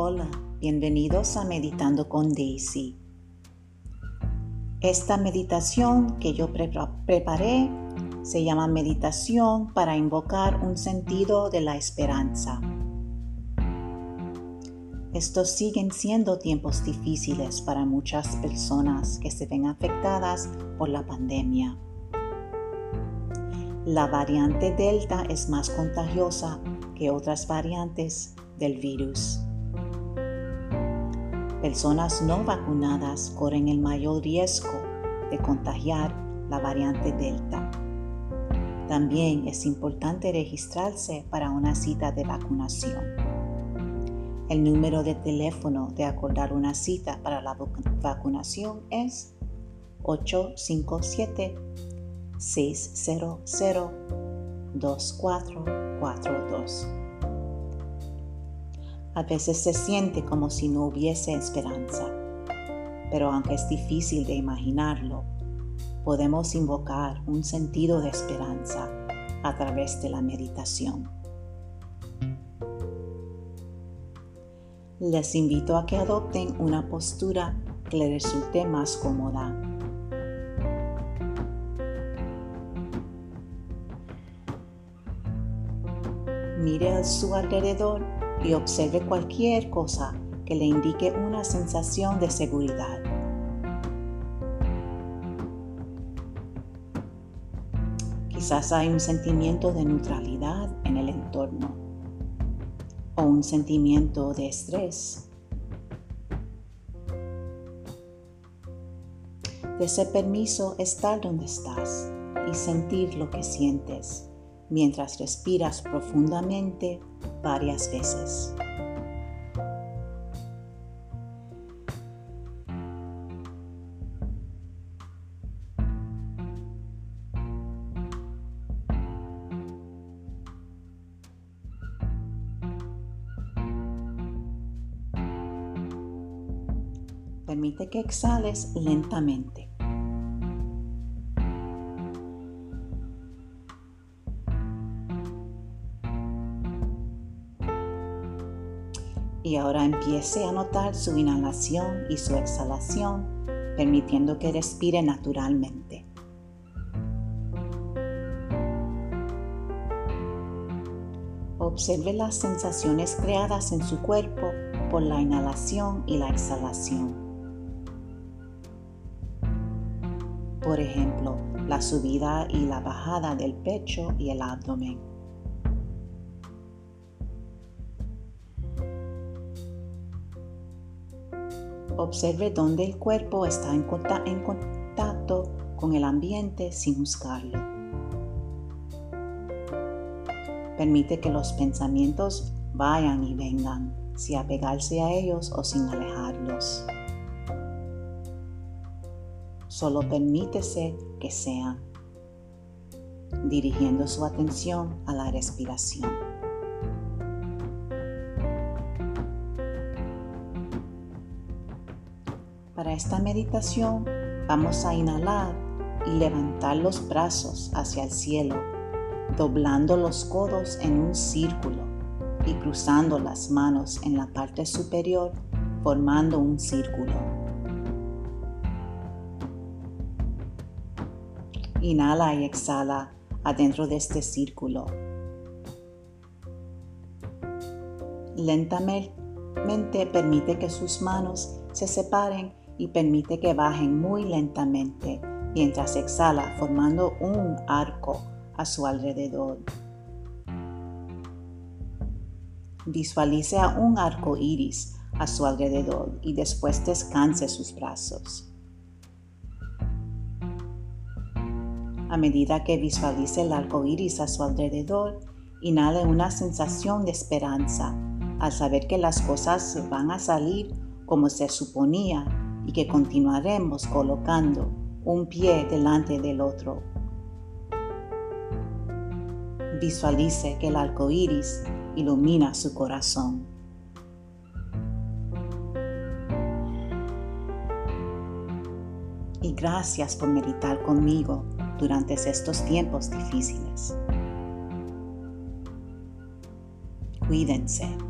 Hola, bienvenidos a Meditando con Daisy. Esta meditación que yo preparé se llama meditación para invocar un sentido de la esperanza. Estos siguen siendo tiempos difíciles para muchas personas que se ven afectadas por la pandemia. La variante Delta es más contagiosa que otras variantes del virus. Personas no vacunadas corren el mayor riesgo de contagiar la variante Delta. También es importante registrarse para una cita de vacunación. El número de teléfono de acordar una cita para la vacunación es 857-600-2442. A veces se siente como si no hubiese esperanza, pero aunque es difícil de imaginarlo, podemos invocar un sentido de esperanza a través de la meditación. Les invito a que adopten una postura que les resulte más cómoda. Mire a su alrededor y observe cualquier cosa que le indique una sensación de seguridad. Quizás hay un sentimiento de neutralidad en el entorno o un sentimiento de estrés. Dese permiso estar donde estás y sentir lo que sientes mientras respiras profundamente varias veces. Permite que exhales lentamente. Y ahora empiece a notar su inhalación y su exhalación, permitiendo que respire naturalmente. Observe las sensaciones creadas en su cuerpo por la inhalación y la exhalación. Por ejemplo, la subida y la bajada del pecho y el abdomen. Observe dónde el cuerpo está en contacto con el ambiente sin juzgarlo. Permite que los pensamientos vayan y vengan, sin apegarse a ellos o sin alejarlos. Solo permítese que sean, dirigiendo su atención a la respiración. Esta meditación vamos a inhalar y levantar los brazos hacia el cielo, doblando los codos en un círculo y cruzando las manos en la parte superior formando un círculo. Inhala y exhala adentro de este círculo. Lentamente permite que sus manos se separen y permite que bajen muy lentamente mientras exhala formando un arco a su alrededor. Visualice a un arco iris a su alrededor y después descanse sus brazos. A medida que visualice el arco iris a su alrededor, inhale una sensación de esperanza al saber que las cosas van a salir como se suponía y que continuaremos colocando un pie delante del otro. Visualice que el arco iris ilumina su corazón. Y gracias por meditar conmigo durante estos tiempos difíciles. Cuídense.